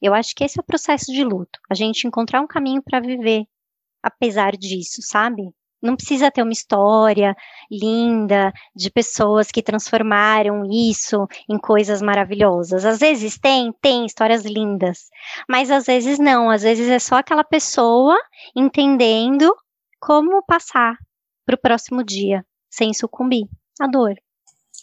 Eu acho que esse é o processo de luto. A gente encontrar um caminho para viver apesar disso, sabe? Não precisa ter uma história linda de pessoas que transformaram isso em coisas maravilhosas. Às vezes tem, tem histórias lindas, mas às vezes não. Às vezes é só aquela pessoa entendendo como passar para o próximo dia sem sucumbir à dor.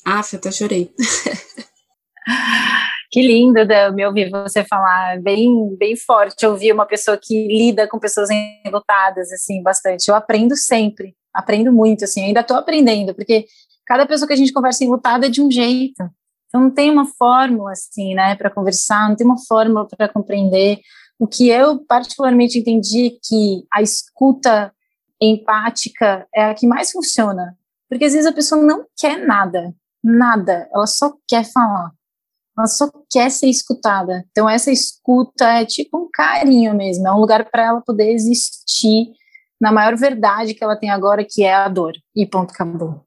Ah, até chorei. Que lindo me ouvir você falar, bem, bem forte ouvir uma pessoa que lida com pessoas enlutadas, assim, bastante. Eu aprendo sempre, aprendo muito, assim, ainda estou aprendendo, porque cada pessoa que a gente conversa enlutada é de um jeito. Então não tem uma fórmula, assim, né, para conversar, não tem uma fórmula para compreender. O que eu particularmente entendi é que a escuta empática é a que mais funciona, porque às vezes a pessoa não quer nada, nada, ela só quer falar ela só quer ser escutada. Então, essa escuta é tipo um carinho mesmo, é um lugar para ela poder existir na maior verdade que ela tem agora, que é a dor. E ponto, acabou.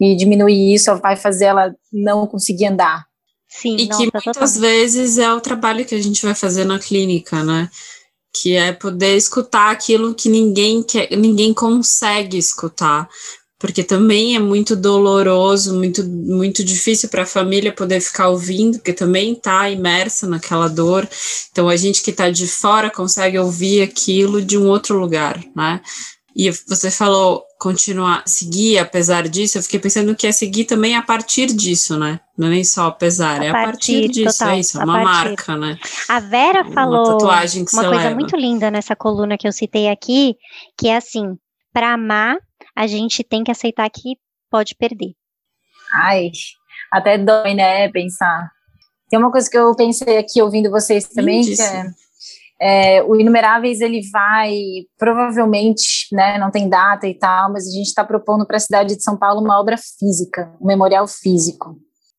E diminuir isso vai fazer ela não conseguir andar. Sim, e nossa, que muitas vezes é o trabalho que a gente vai fazer na clínica, né? Que é poder escutar aquilo que ninguém quer, ninguém consegue escutar porque também é muito doloroso, muito, muito difícil para a família poder ficar ouvindo, porque também está imersa naquela dor. Então a gente que está de fora consegue ouvir aquilo de um outro lugar, né? E você falou continuar, seguir apesar disso, eu fiquei pensando que é seguir também a partir disso, né? Não é nem só apesar, a é a partir disso, total, é isso, é uma partir. marca, né? A Vera uma falou uma coisa leva. muito linda nessa coluna que eu citei aqui, que é assim, para amar a gente tem que aceitar que pode perder. Ai, até dói, né, pensar. Tem uma coisa que eu pensei aqui ouvindo vocês também, que é, é, o Inumeráveis ele vai, provavelmente, né, não tem data e tal, mas a gente está propondo para a cidade de São Paulo uma obra física, um memorial físico.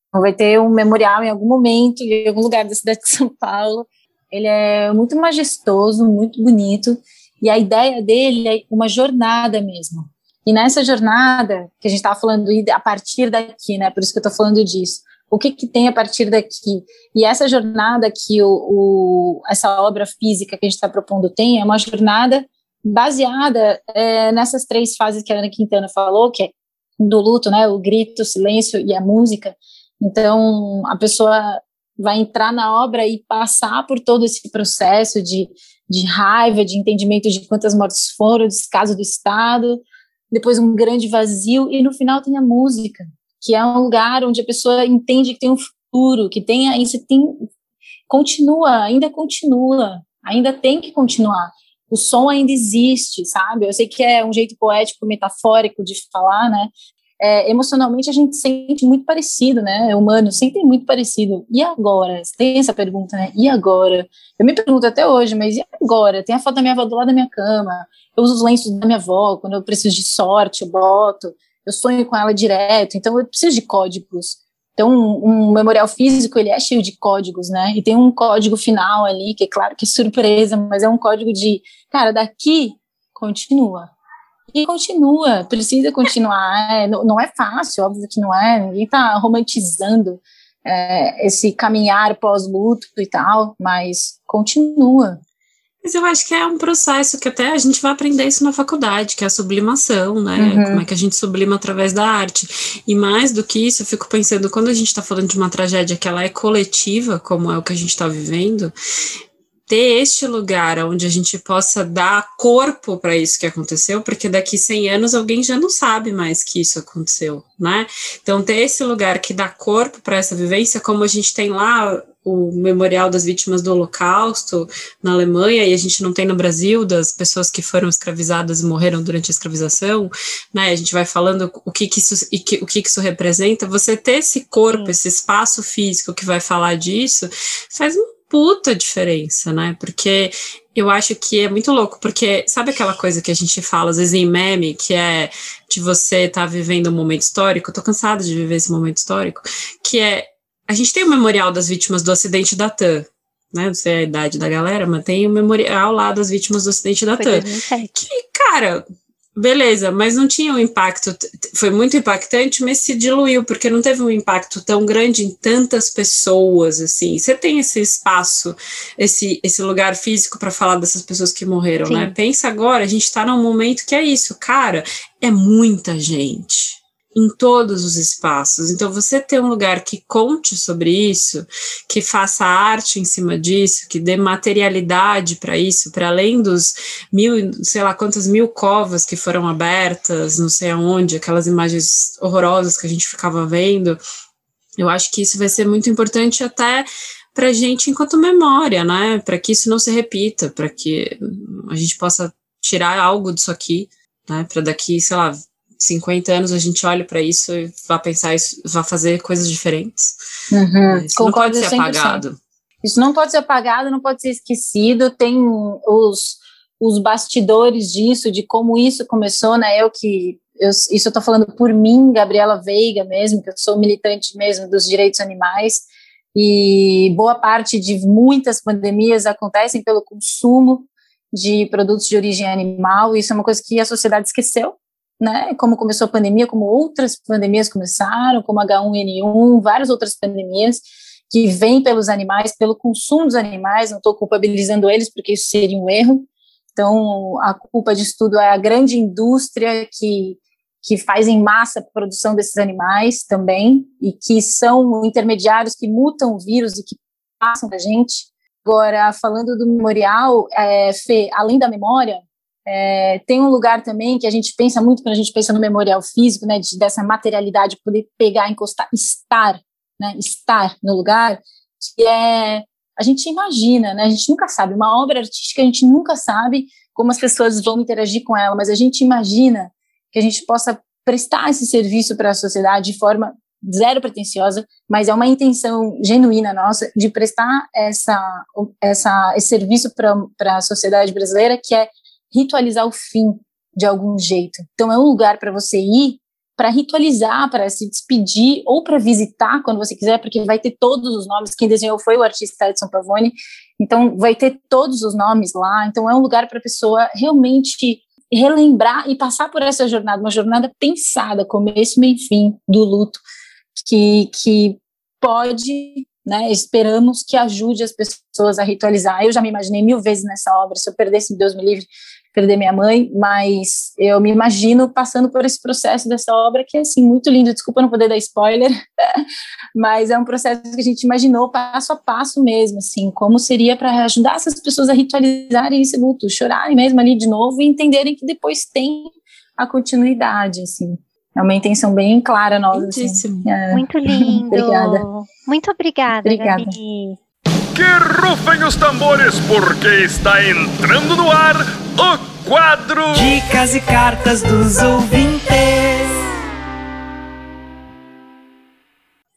Então, vai ter um memorial em algum momento, em algum lugar da cidade de São Paulo. Ele é muito majestoso, muito bonito, e a ideia dele é uma jornada mesmo. E nessa jornada que a gente estava falando a partir daqui, né? Por isso que eu estou falando disso. O que, que tem a partir daqui? E essa jornada que o, o essa obra física que a gente está propondo tem é uma jornada baseada é, nessas três fases que a Ana Quintana falou, que é do luto, né? O grito, o silêncio e a música. Então a pessoa vai entrar na obra e passar por todo esse processo de, de raiva, de entendimento de quantas mortes foram, descaso do Estado, depois um grande vazio, e no final tem a música, que é um lugar onde a pessoa entende que tem um futuro, que tem, tem continua, ainda continua, ainda tem que continuar. o som ainda existe, sabe? Eu sei que é um jeito poético, metafórico de falar, né? É, emocionalmente a gente sente muito parecido, né? Humano sempre muito parecido. E agora? Tem essa pergunta, né? E agora? Eu me pergunto até hoje, mas e agora? Tem a foto da minha avó do lado da minha cama. Eu uso os lenços da minha avó quando eu preciso de sorte, eu boto. Eu sonho com ela direto. Então eu preciso de códigos. Então, um, um, memorial físico, ele é cheio de códigos, né? E tem um código final ali, que é claro que é surpresa, mas é um código de, cara, daqui continua. E continua, precisa continuar. É, não, não, é fácil, óbvio que não é. Ninguém está romantizando é, esse caminhar pós-luto e tal, mas continua. Mas eu acho que é um processo que até a gente vai aprender isso na faculdade, que é a sublimação, né? Uhum. Como é que a gente sublima através da arte. E mais do que isso, eu fico pensando, quando a gente está falando de uma tragédia que ela é coletiva, como é o que a gente está vivendo, ter este lugar onde a gente possa dar corpo para isso que aconteceu, porque daqui 100 anos alguém já não sabe mais que isso aconteceu, né? Então, ter esse lugar que dá corpo para essa vivência, como a gente tem lá o memorial das vítimas do Holocausto na Alemanha e a gente não tem no Brasil das pessoas que foram escravizadas e morreram durante a escravização, né? A gente vai falando o que, que isso e que, o que, que isso representa. Você ter esse corpo, esse espaço físico que vai falar disso, faz uma puta diferença, né? Porque eu acho que é muito louco, porque sabe aquela coisa que a gente fala às vezes em meme, que é de você estar tá vivendo um momento histórico, eu tô cansada de viver esse momento histórico, que é a gente tem o memorial das vítimas do acidente da TAM, né? Não sei a idade da galera, mas tem o memorial lá das vítimas do acidente da TAM. Que, cara, beleza, mas não tinha um impacto, foi muito impactante, mas se diluiu, porque não teve um impacto tão grande em tantas pessoas, assim. Você tem esse espaço, esse, esse lugar físico para falar dessas pessoas que morreram, né? Sim. né? Pensa agora, a gente está num momento que é isso, cara, é muita gente em todos os espaços. Então, você ter um lugar que conte sobre isso, que faça arte em cima disso, que dê materialidade para isso, para além dos mil, sei lá quantas mil covas que foram abertas, não sei aonde, aquelas imagens horrorosas que a gente ficava vendo. Eu acho que isso vai ser muito importante até para a gente enquanto memória, né? Para que isso não se repita, para que a gente possa tirar algo disso aqui, né? Para daqui, sei lá, 50 anos a gente olha para isso e vai pensar isso, vai fazer coisas diferentes. Uhum. Isso Concordo não pode ser 100%. apagado. Isso não pode ser apagado, não pode ser esquecido. Tem os, os bastidores disso, de como isso começou, né? Eu que eu, isso eu estou falando por mim, Gabriela Veiga mesmo, que eu sou militante mesmo dos direitos animais, e boa parte de muitas pandemias acontecem pelo consumo de produtos de origem animal, isso é uma coisa que a sociedade esqueceu, né, como começou a pandemia, como outras pandemias começaram, como H1N1, várias outras pandemias que vêm pelos animais, pelo consumo dos animais, não estou culpabilizando eles porque isso seria um erro. Então, a culpa disso tudo é a grande indústria que, que faz em massa a produção desses animais também, e que são intermediários que mutam o vírus e que passam para a gente. Agora, falando do memorial, é, Fê, além da memória, é, tem um lugar também que a gente pensa muito quando a gente pensa no memorial físico, né, de, dessa materialidade, poder pegar, encostar, estar, né, estar no lugar, que é, a gente imagina, né, a gente nunca sabe, uma obra artística a gente nunca sabe como as pessoas vão interagir com ela, mas a gente imagina que a gente possa prestar esse serviço para a sociedade de forma zero pretensiosa, mas é uma intenção genuína nossa de prestar essa, essa, esse serviço para a sociedade brasileira, que é ritualizar o fim de algum jeito. Então é um lugar para você ir para ritualizar, para se despedir ou para visitar quando você quiser, porque vai ter todos os nomes. Quem desenhou foi o artista Edson Pavone, então vai ter todos os nomes lá. Então é um lugar para a pessoa realmente relembrar e passar por essa jornada, uma jornada pensada, começo, meio e fim do luto, que, que pode né? Esperamos que ajude as pessoas a ritualizar. Eu já me imaginei mil vezes nessa obra. Se eu perdesse, Deus me livre, perder minha mãe, mas eu me imagino passando por esse processo dessa obra que é assim muito lindo. Desculpa não poder dar spoiler, mas é um processo que a gente imaginou passo a passo mesmo, assim, como seria para ajudar essas pessoas a ritualizarem esse luto, chorarem mesmo ali de novo e entenderem que depois tem a continuidade, assim. É uma intenção bem clara nossa. Assim. É. Muito lindo. obrigada. Muito obrigada, obrigada. Gabi. que rufem os tambores, porque está entrando no ar o quadro Dicas e Cartas dos Ouvintes.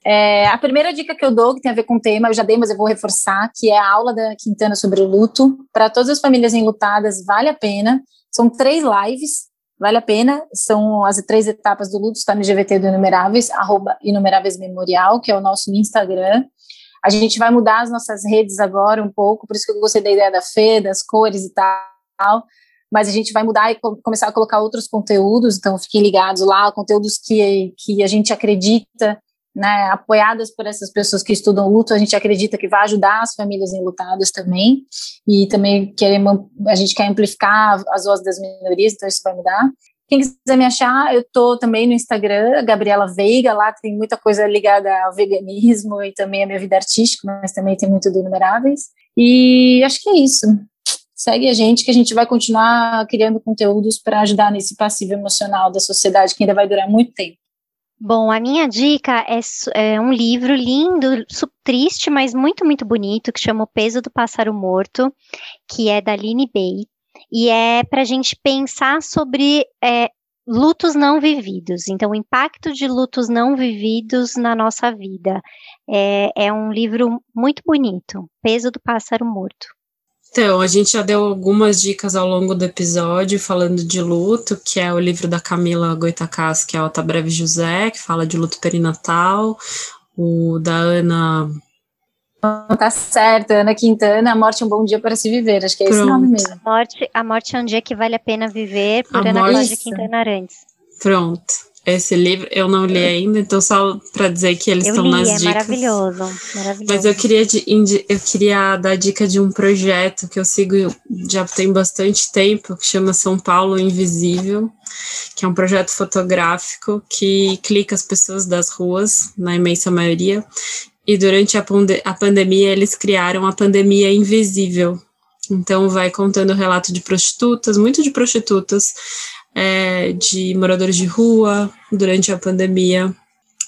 É, a primeira dica que eu dou, que tem a ver com o tema, eu já dei, mas eu vou reforçar, que é a aula da Quintana sobre o luto. Para todas as famílias enlutadas, vale a pena. São três lives, vale a pena. São as três etapas do luto, está no GVT do Inumeráveis, arroba Inumeráveis Memorial, que é o nosso Instagram. A gente vai mudar as nossas redes agora um pouco, por isso que eu gostei da ideia da Fê, das cores e tal. Mas a gente vai mudar e começar a colocar outros conteúdos, então fiquem ligados lá, conteúdos que, que a gente acredita, né, apoiadas por essas pessoas que estudam luto, a gente acredita que vai ajudar as famílias enlutadas também, e também queremos, a gente quer amplificar as vozes das minorias, então isso vai mudar. Quem quiser me achar, eu tô também no Instagram, Gabriela Veiga, lá tem muita coisa ligada ao veganismo e também a minha vida artística, mas também tem muito do Inumeráveis. E acho que é isso. Segue a gente que a gente vai continuar criando conteúdos para ajudar nesse passivo emocional da sociedade que ainda vai durar muito tempo. Bom, a minha dica é, é, um livro lindo, triste, mas muito, muito bonito, que chama O Peso do Pássaro Morto, que é da Aline Bay e é para a gente pensar sobre é, lutos não vividos. Então, o impacto de lutos não vividos na nossa vida. É, é um livro muito bonito, Peso do Pássaro Morto. Então, a gente já deu algumas dicas ao longo do episódio falando de luto, que é o livro da Camila Goitacás, que é o Breve José, que fala de luto perinatal, o da Ana Tá certo, Ana Quintana, A Morte é um Bom Dia para se Viver, acho que é Pronto. esse nome mesmo. A morte, a morte é um dia que vale a pena viver, por a Ana Cláudia Quintana Arantes. Pronto. Esse livro eu não li ainda, então só para dizer que eles eu estão li, nas é dicas. Maravilhoso, maravilhoso. Mas eu queria, eu queria dar dica de um projeto que eu sigo já tem bastante tempo, que chama São Paulo Invisível, que é um projeto fotográfico que clica as pessoas das ruas, na imensa maioria, e durante a, a pandemia eles criaram a pandemia invisível. Então vai contando o relato de prostitutas, muito de prostitutas, é, de moradores de rua durante a pandemia.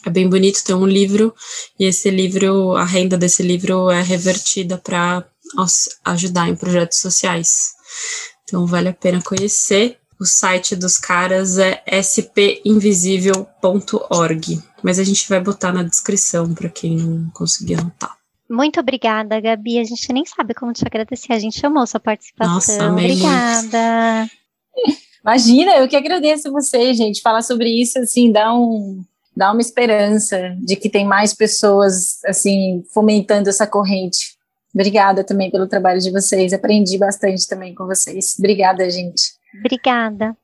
É bem bonito, tem um livro, e esse livro, a renda desse livro é revertida para ajudar em projetos sociais. Então vale a pena conhecer. O site dos caras é spinvisível.org, mas a gente vai botar na descrição para quem não conseguir anotar. Muito obrigada, Gabi. A gente nem sabe como te agradecer. A gente amou sua participação. Nossa, amei obrigada. Imagina, eu que agradeço você, gente. Falar sobre isso, assim, dá um, dá uma esperança de que tem mais pessoas, assim, fomentando essa corrente. Obrigada também pelo trabalho de vocês. Aprendi bastante também com vocês. Obrigada, gente. Obrigada.